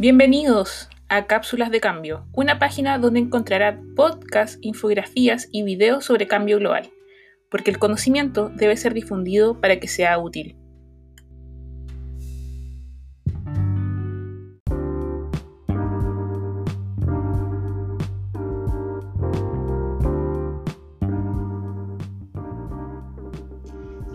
Bienvenidos a Cápsulas de Cambio, una página donde encontrará podcasts, infografías y videos sobre cambio global, porque el conocimiento debe ser difundido para que sea útil.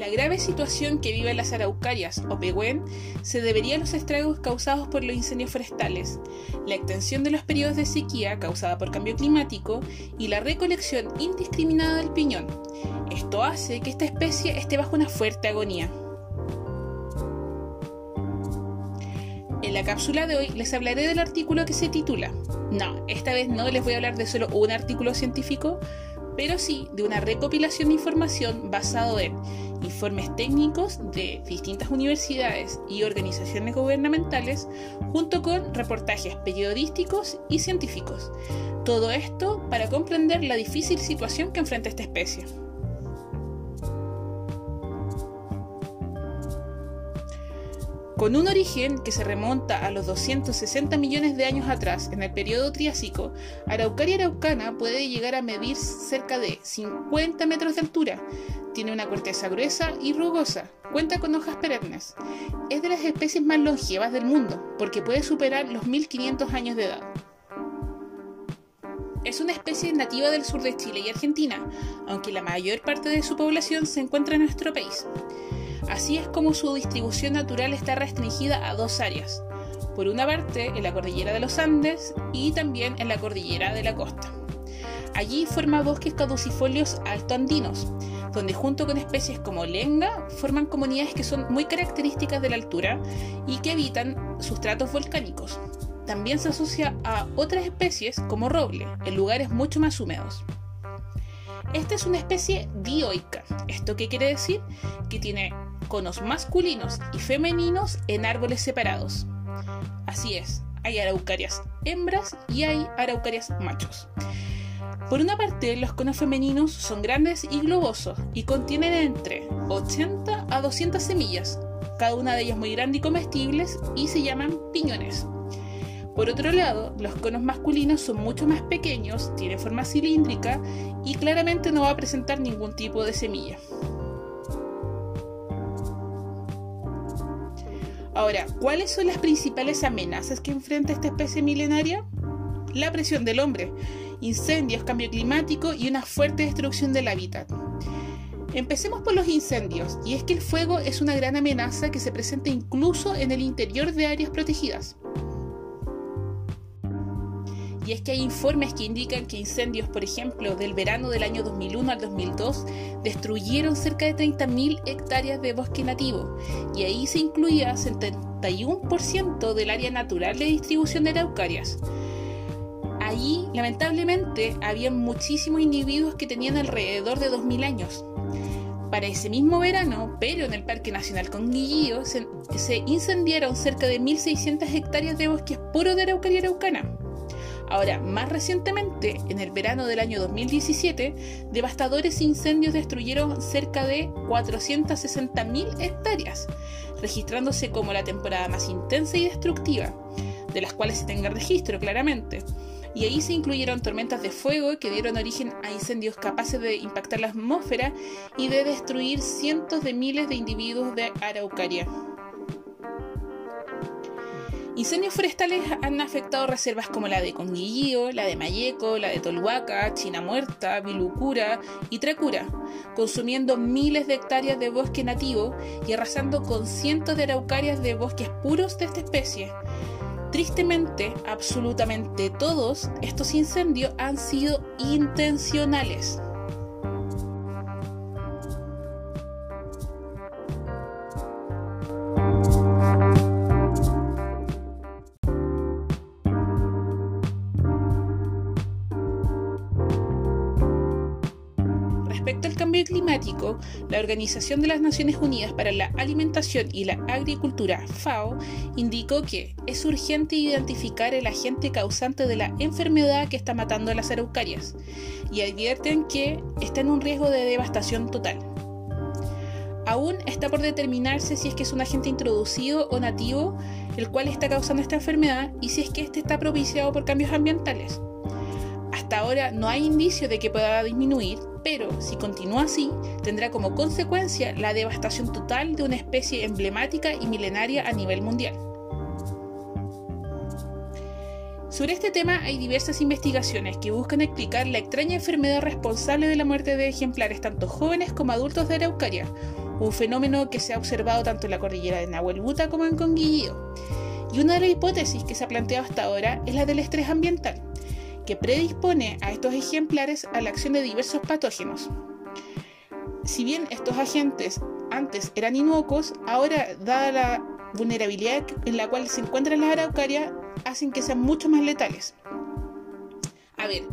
La grave situación que viven las araucarias o pehuen se debería a los estragos causados por los incendios forestales, la extensión de los periodos de sequía causada por cambio climático y la recolección indiscriminada del piñón. Esto hace que esta especie esté bajo una fuerte agonía. En la cápsula de hoy les hablaré del artículo que se titula. No, esta vez no les voy a hablar de solo un artículo científico, pero sí de una recopilación de información basado en informes técnicos de distintas universidades y organizaciones gubernamentales, junto con reportajes periodísticos y científicos. Todo esto para comprender la difícil situación que enfrenta esta especie. Con un origen que se remonta a los 260 millones de años atrás, en el periodo Triásico, Araucaria araucana puede llegar a medir cerca de 50 metros de altura. Tiene una corteza gruesa y rugosa, cuenta con hojas perennes. Es de las especies más longevas del mundo, porque puede superar los 1500 años de edad. Es una especie nativa del sur de Chile y Argentina, aunque la mayor parte de su población se encuentra en nuestro país. Así es como su distribución natural está restringida a dos áreas. Por una parte, en la cordillera de los Andes y también en la cordillera de la costa. Allí forma bosques caducifolios altoandinos, donde junto con especies como lenga forman comunidades que son muy características de la altura y que habitan sustratos volcánicos. También se asocia a otras especies como roble, en lugares mucho más húmedos. Esta es una especie dioica. ¿Esto qué quiere decir? Que tiene conos masculinos y femeninos en árboles separados. Así es, hay araucarias hembras y hay araucarias machos. Por una parte, los conos femeninos son grandes y globosos y contienen entre 80 a 200 semillas, cada una de ellas muy grande y comestibles y se llaman piñones. Por otro lado, los conos masculinos son mucho más pequeños, tienen forma cilíndrica y claramente no va a presentar ningún tipo de semilla. Ahora, ¿cuáles son las principales amenazas que enfrenta esta especie milenaria? La presión del hombre, incendios, cambio climático y una fuerte destrucción del hábitat. Empecemos por los incendios, y es que el fuego es una gran amenaza que se presenta incluso en el interior de áreas protegidas y es que hay informes que indican que incendios, por ejemplo, del verano del año 2001 al 2002, destruyeron cerca de 30.000 hectáreas de bosque nativo, y ahí se incluía 71% del área natural de distribución de araucarias. Allí, lamentablemente, había muchísimos individuos que tenían alrededor de 2.000 años. Para ese mismo verano, pero en el Parque Nacional Conguillío, se, incendiaron cerca de 1.600 hectáreas de bosques puro de araucaria araucana. Ahora, más recientemente, en el verano del año 2017, devastadores incendios destruyeron cerca de 460.000 hectáreas, registrándose como la temporada más intensa y destructiva, de las cuales se tenga registro claramente. Y ahí se incluyeron tormentas de fuego que dieron origen a incendios capaces de impactar la atmósfera y de destruir cientos de miles de individuos de Araucaria. Incendios forestales han afectado reservas como la de Conguillío, la de Mayeco, la de Tolhuaca, China Muerta, Vilucura y Tracura, consumiendo miles de hectáreas de bosque nativo y arrasando con cientos de araucarias de bosques puros de esta especie. Tristemente, absolutamente todos estos incendios han sido intencionales. Cambio climático, la Organización de las Naciones Unidas para la Alimentación y la Agricultura, FAO, indicó que es urgente identificar el agente causante de la enfermedad que está matando a las araucarias y advierten que está en un riesgo de devastación total. aún está por determinarse si es que es un agente introducido o nativo el cual está causando esta enfermedad y si es que este está propiciado por cambios ambientales. Hasta ahora no hay indicio de que pueda disminuir, pero si continúa así, tendrá como consecuencia la devastación total de una especie emblemática y milenaria a nivel mundial. Sobre este tema hay diversas investigaciones que buscan explicar la extraña enfermedad responsable de la muerte de ejemplares tanto jóvenes como adultos de Araucaria, un fenómeno que se ha observado tanto en la cordillera de Nahuel Buta como en Conguillío. Y una de las hipótesis que se ha planteado hasta ahora es la del estrés ambiental, que predispone a estos ejemplares a la acción de diversos patógenos. Si bien estos agentes antes eran inocuos, ahora, dada la vulnerabilidad en la cual se encuentran las araucarias, hacen que sean mucho más letales. A ver,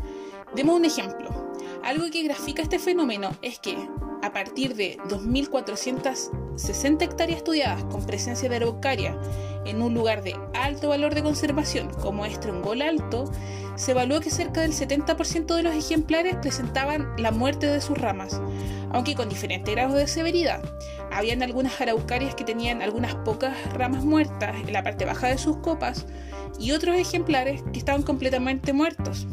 demos un ejemplo. Algo que grafica este fenómeno es que a partir de 2.460 hectáreas estudiadas con presencia de araucaria en un lugar de alto valor de conservación como es Trongol Alto, se evaluó que cerca del 70% de los ejemplares presentaban la muerte de sus ramas, aunque con diferentes grados de severidad. Habían algunas araucarias que tenían algunas pocas ramas muertas en la parte baja de sus copas y otros ejemplares que estaban completamente muertos.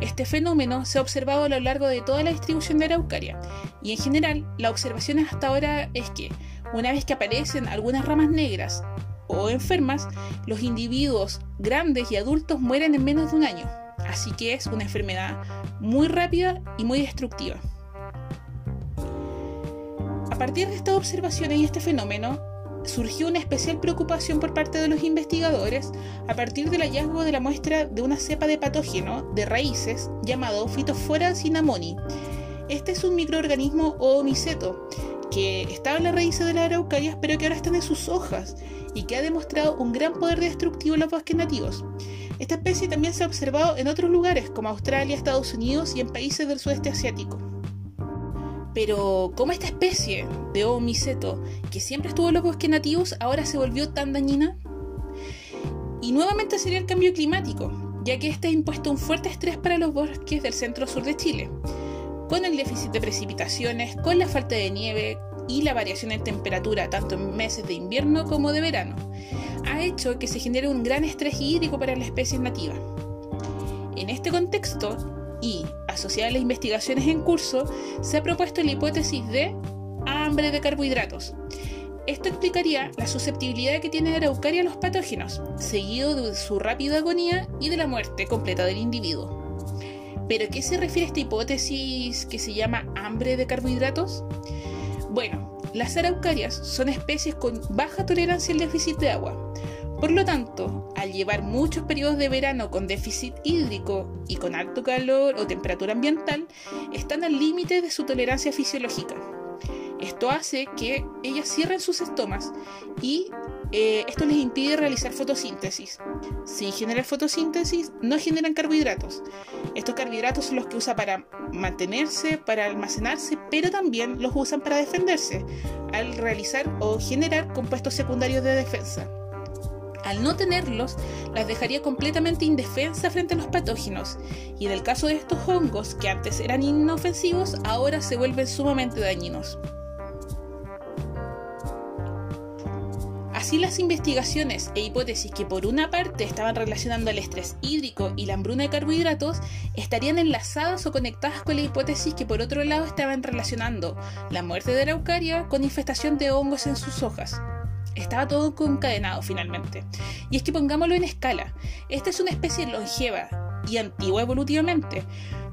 Este fenómeno se ha observado a lo largo de toda la distribución de Araucaria y en general la observación hasta ahora es que una vez que aparecen algunas ramas negras o enfermas, los individuos grandes y adultos mueren en menos de un año, así que es una enfermedad muy rápida y muy destructiva. A partir de estas observaciones y este fenómeno, surgió una especial preocupación por parte de los investigadores a partir del hallazgo de la muestra de una cepa de patógeno de raíces llamado Phytophthora cinnamoni. Este es un microorganismo o miceto que estaba en las raíces de las araucarias pero que ahora está en sus hojas y que ha demostrado un gran poder destructivo en los bosques nativos. Esta especie también se ha observado en otros lugares como Australia, Estados Unidos y en países del sudeste asiático. Pero, ¿cómo esta especie de Omiceto, que siempre estuvo en los bosques nativos, ahora se volvió tan dañina? Y nuevamente sería el cambio climático, ya que este ha impuesto un fuerte estrés para los bosques del centro-sur de Chile, con el déficit de precipitaciones, con la falta de nieve y la variación en temperatura tanto en meses de invierno como de verano, ha hecho que se genere un gran estrés hídrico para las especies nativas. En este contexto, y asociada a las investigaciones en curso, se ha propuesto la hipótesis de hambre de carbohidratos. Esto explicaría la susceptibilidad que tiene Araucaria a los patógenos, seguido de su rápida agonía y de la muerte completa del individuo. ¿Pero qué se refiere a esta hipótesis que se llama hambre de carbohidratos? Bueno, las araucarias son especies con baja tolerancia al déficit de agua, por lo tanto, al llevar muchos periodos de verano con déficit hídrico y con alto calor o temperatura ambiental, están al límite de su tolerancia fisiológica. Esto hace que ellas cierren sus estomas y eh, esto les impide realizar fotosíntesis. Sin generar fotosíntesis, no generan carbohidratos. Estos carbohidratos son los que usan para mantenerse, para almacenarse, pero también los usan para defenderse, al realizar o generar compuestos secundarios de defensa. Al no tenerlos, las dejaría completamente indefensas frente a los patógenos, y en el caso de estos hongos, que antes eran inofensivos, ahora se vuelven sumamente dañinos. Las investigaciones e hipótesis que por una parte estaban relacionando el estrés hídrico y la hambruna de carbohidratos estarían enlazadas o conectadas con la hipótesis que por otro lado estaban relacionando la muerte de Araucaria con infestación de hongos en sus hojas. Estaba todo concadenado finalmente. Y es que pongámoslo en escala. Esta es una especie longeva y antigua evolutivamente.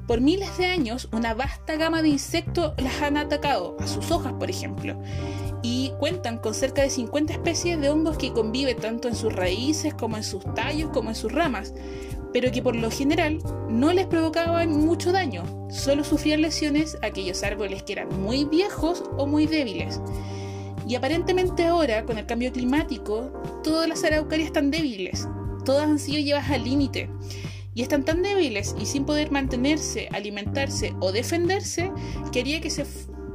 Por miles de años, una vasta gama de insectos las han atacado, a sus hojas, por ejemplo, y cuentan con cerca de 50 especies de hongos que conviven tanto en sus raíces como en sus tallos como en sus ramas, pero que por lo general no les provocaban mucho daño, solo sufrían lesiones aquellos árboles que eran muy viejos o muy débiles. Y aparentemente ahora, con el cambio climático, todas las araucarias están débiles. Todas han sido llevadas al límite. Y están tan débiles y sin poder mantenerse, alimentarse o defenderse, que haría que se,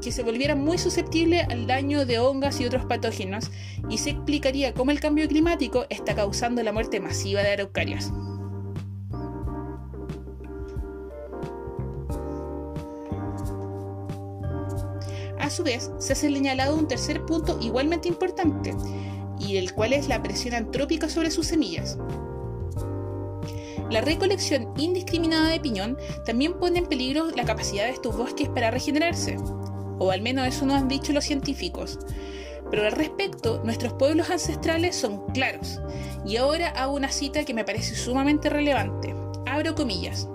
que se volvieran muy susceptibles al daño de hongas y otros patógenos, y se explicaría cómo el cambio climático está causando la muerte masiva de araucarias. A su vez, se ha señalado un tercer punto igualmente importante, y el cual es la presión antrópica sobre sus semillas. La recolección indiscriminada de piñón también pone en peligro la capacidad de estos bosques para regenerarse, o al menos eso nos han dicho los científicos. Pero al respecto, nuestros pueblos ancestrales son claros, y ahora hago una cita que me parece sumamente relevante. Abro comillas.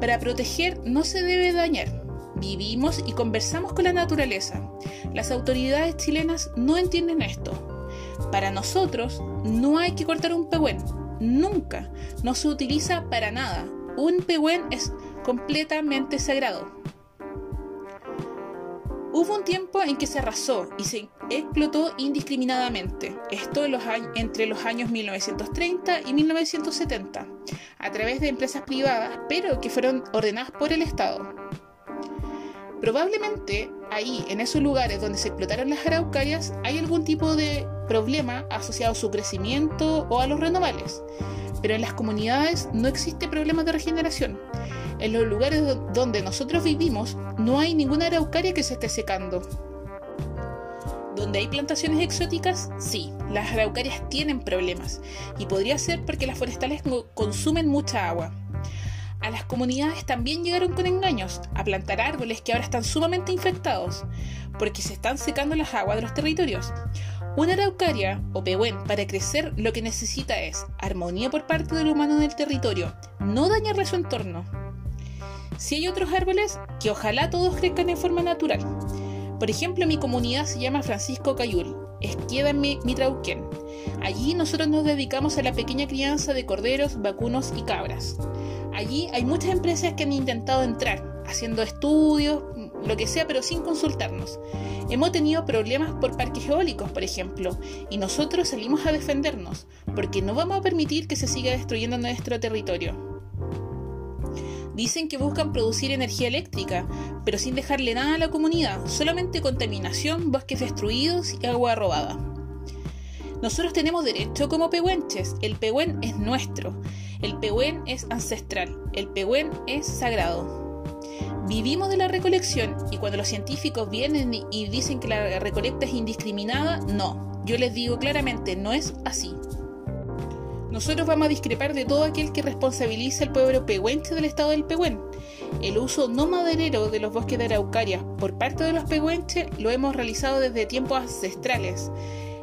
Para proteger no se debe dañar. Vivimos y conversamos con la naturaleza. Las autoridades chilenas no entienden esto. Para nosotros no hay que cortar un pehuen, nunca, no se utiliza para nada. Un pehuen es completamente sagrado. Hubo un tiempo en que se arrasó y se explotó indiscriminadamente, esto entre los años 1930 y 1970, a través de empresas privadas, pero que fueron ordenadas por el Estado. Probablemente ahí, en esos lugares donde se explotaron las araucarias, hay algún tipo de problema asociado a su crecimiento o a los renovables. Pero en las comunidades no existe problema de regeneración. En los lugares donde nosotros vivimos no hay ninguna araucaria que se esté secando. Donde hay plantaciones exóticas, sí, las araucarias tienen problemas y podría ser porque las forestales consumen mucha agua. A las comunidades también llegaron con engaños a plantar árboles que ahora están sumamente infectados porque se están secando las aguas de los territorios. Una araucaria o pehuen para crecer lo que necesita es armonía por parte del humano en el territorio, no dañarle su entorno. Si hay otros árboles, que ojalá todos crezcan en forma natural. Por ejemplo, mi comunidad se llama Francisco Cayul, Esquieda Mitrauquén. Allí nosotros nos dedicamos a la pequeña crianza de corderos, vacunos y cabras. Allí hay muchas empresas que han intentado entrar, haciendo estudios, lo que sea, pero sin consultarnos. Hemos tenido problemas por parques eólicos, por ejemplo, y nosotros salimos a defendernos, porque no vamos a permitir que se siga destruyendo nuestro territorio. Dicen que buscan producir energía eléctrica, pero sin dejarle nada a la comunidad, solamente contaminación, bosques destruidos y agua robada. Nosotros tenemos derecho como pehuenches, el pehuen es nuestro, el pehuen es ancestral, el pehuen es sagrado vivimos de la recolección y cuando los científicos vienen y dicen que la recolecta es indiscriminada, no. Yo les digo claramente, no es así. Nosotros vamos a discrepar de todo aquel que responsabiliza al pueblo pehuenche del estado del Pehuen. El uso no maderero de los bosques de araucaria por parte de los pehuenches lo hemos realizado desde tiempos ancestrales.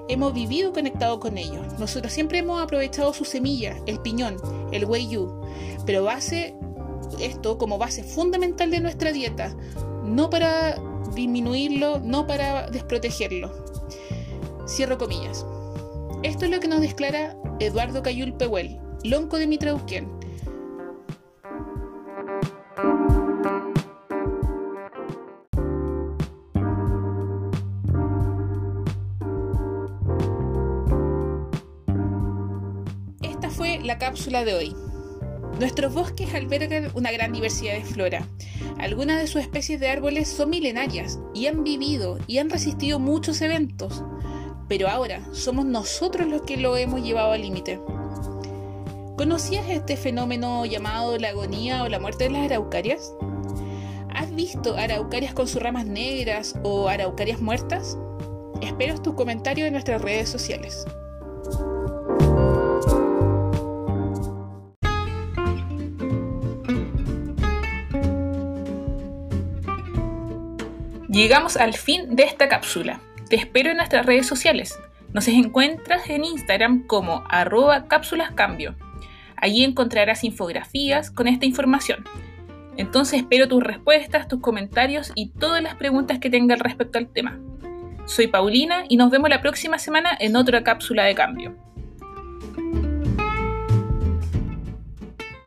Hemos vivido conectados con ellos. Nosotros siempre hemos aprovechado su semilla, el piñón, el weyú, pero base esto como base fundamental de nuestra dieta, no para disminuirlo, no para desprotegerlo. Cierro comillas. Esto es lo que nos declara Eduardo Cayul Pehuel, lonco de Mitrauquén. Esta fue la cápsula de hoy. Nuestros bosques albergan una gran diversidad de flora. Algunas de sus especies de árboles son milenarias y han vivido y han resistido muchos eventos, pero ahora somos nosotros los que lo hemos llevado al límite. ¿Conocías este fenómeno llamado la agonía o la muerte de las araucarias? ¿Has visto araucarias con sus ramas negras o araucarias muertas? Espero tus comentarios en nuestras redes sociales. Llegamos al fin de esta cápsula. Te espero en nuestras redes sociales. Nos encuentras en Instagram como arroba cápsulascambio. Allí encontrarás infografías con esta información. Entonces espero tus respuestas, tus comentarios y todas las preguntas que tengas respecto al tema. Soy Paulina y nos vemos la próxima semana en otra cápsula de cambio.